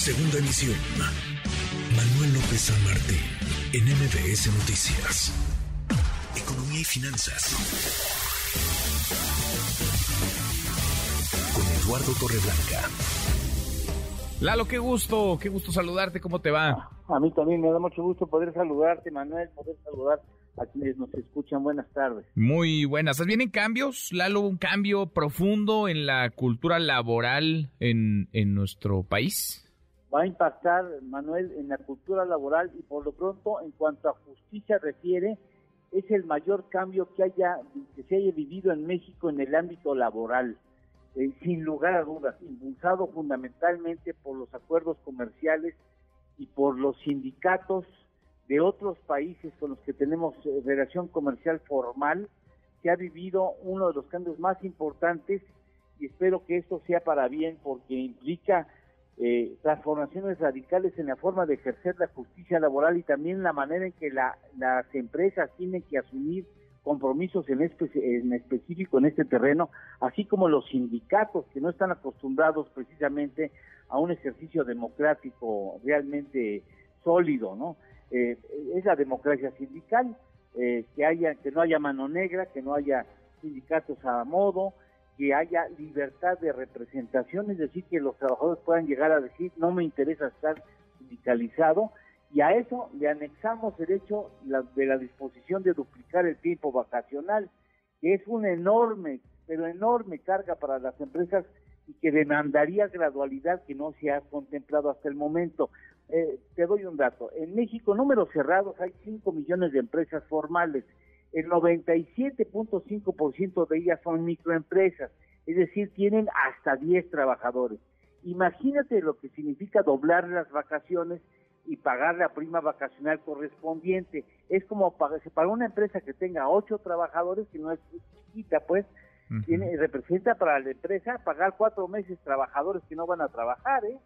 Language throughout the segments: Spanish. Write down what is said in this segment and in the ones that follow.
Segunda emisión. Manuel López San Martín, en MBS Noticias. Economía y finanzas. Con Eduardo Torreblanca. Lalo, qué gusto, qué gusto saludarte, ¿cómo te va? A mí también me da mucho gusto poder saludarte, Manuel, poder saludar a quienes nos escuchan. Buenas tardes. Muy buenas. ¿Vienen cambios, Lalo? ¿Un cambio profundo en la cultura laboral en, en nuestro país? Va a impactar, Manuel, en la cultura laboral y por lo pronto, en cuanto a justicia refiere, es el mayor cambio que haya que se haya vivido en México en el ámbito laboral. Eh, sin lugar a dudas, impulsado fundamentalmente por los acuerdos comerciales y por los sindicatos de otros países con los que tenemos eh, relación comercial formal, se ha vivido uno de los cambios más importantes y espero que esto sea para bien porque implica eh, transformaciones radicales en la forma de ejercer la justicia laboral y también la manera en que las empresas tienen que asumir compromisos en, en específico en este terreno, así como los sindicatos que no están acostumbrados precisamente a un ejercicio democrático realmente sólido, ¿no? Eh, es la democracia sindical, eh, que haya que no haya mano negra, que no haya sindicatos a modo, que haya libertad de representación, es decir, que los trabajadores puedan llegar a decir no me interesa estar sindicalizado y a eso le anexamos el hecho de la disposición de duplicar el tiempo vacacional, que es una enorme, pero enorme carga para las empresas y que demandaría gradualidad que no se ha contemplado hasta el momento. Eh, te doy un dato. En México, números cerrados, hay 5 millones de empresas formales. El 97.5% de ellas son microempresas, es decir, tienen hasta 10 trabajadores. Imagínate lo que significa doblar las vacaciones y pagar la prima vacacional correspondiente. Es como para, para una empresa que tenga 8 trabajadores, que no es chiquita, pues, tiene, representa para la empresa pagar cuatro meses trabajadores que no van a trabajar, ¿eh?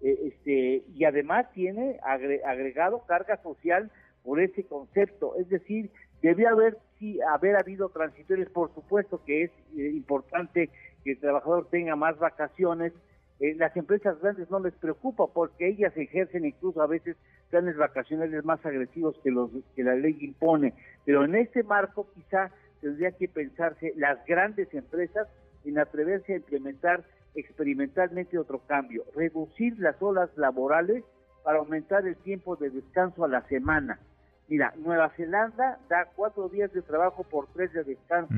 Eh, este, y además tiene agregado carga social por ese concepto. Es decir, debe haber, sí, haber habido transitorios, por supuesto que es eh, importante que el trabajador tenga más vacaciones. Eh, las empresas grandes no les preocupa porque ellas ejercen incluso a veces planes vacacionales más agresivos que los que la ley impone. Pero en este marco quizá tendría que pensarse las grandes empresas en atreverse a implementar experimentalmente otro cambio, reducir las horas laborales para aumentar el tiempo de descanso a la semana. Mira, Nueva Zelanda da cuatro días de trabajo por tres de descanso.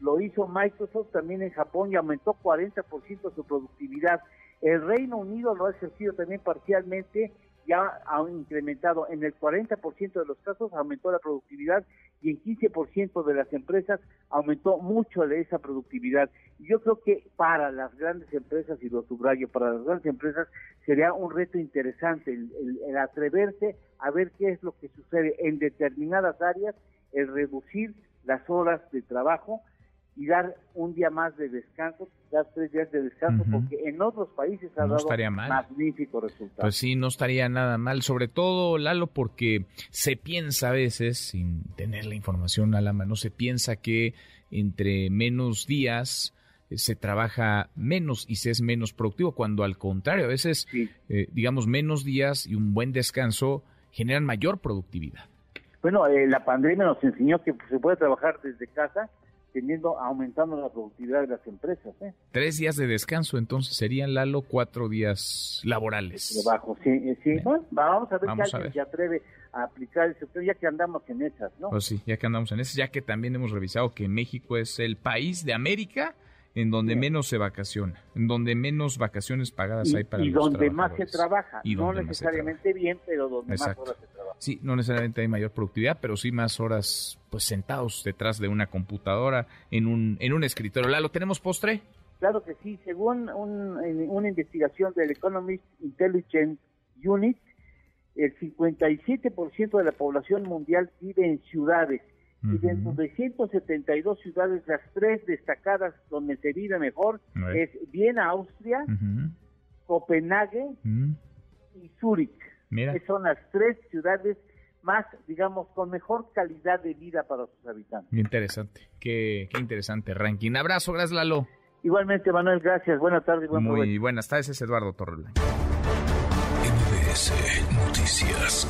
Lo hizo Microsoft también en Japón y aumentó 40% su productividad. El Reino Unido lo ha ejercido también parcialmente ya ha incrementado en el 40% de los casos, aumentó la productividad y en 15% de las empresas aumentó mucho de esa productividad. Y yo creo que para las grandes empresas, y lo subrayo, para las grandes empresas sería un reto interesante el atreverse a ver qué es lo que sucede en determinadas áreas, el reducir las horas de trabajo y dar un día más de descanso, dar tres días de descanso, porque en otros países ha dado magnífico resultado. Pues sí, no estaría nada mal, sobre todo, Lalo, porque se piensa a veces, sin tener la información a la mano, se piensa que entre menos días eh, se trabaja menos y se es menos productivo, cuando al contrario, a veces, eh, digamos, menos días y un buen descanso generan mayor productividad. Bueno, eh, la pandemia nos enseñó que se puede trabajar desde casa teniendo aumentando la productividad de las empresas. ¿eh? Tres días de descanso, entonces serían, Lalo, cuatro días laborales. Trabajo, sí, eh, sí. Bueno, vamos a ver si alguien se atreve a aplicar el sector, ya que andamos en esas, ¿no? Pues sí, ya que andamos en esas, ya que también hemos revisado que México es el país de América en donde menos se vacaciona, en donde menos vacaciones pagadas hay para y donde más se trabaja, y no necesariamente bien, pero donde más horas se trabaja. Sí, no necesariamente hay mayor productividad, pero sí más horas pues sentados detrás de una computadora en un en un escritorio. ¿Lalo, tenemos postre? Claro que sí, según una investigación del Economist Intelligence Unit, el 57% de la población mundial vive en ciudades y dentro de 172 ciudades, las tres destacadas donde se vive mejor es Viena, Austria, Copenhague y Zúrich. Son las tres ciudades más, digamos, con mejor calidad de vida para sus habitantes. Interesante, qué, qué interesante ranking. Abrazo, gracias Lalo. Igualmente, Manuel, gracias. Buenas tardes. Buen Muy buenas tardes, es Eduardo Torreblanca. MBS Noticias.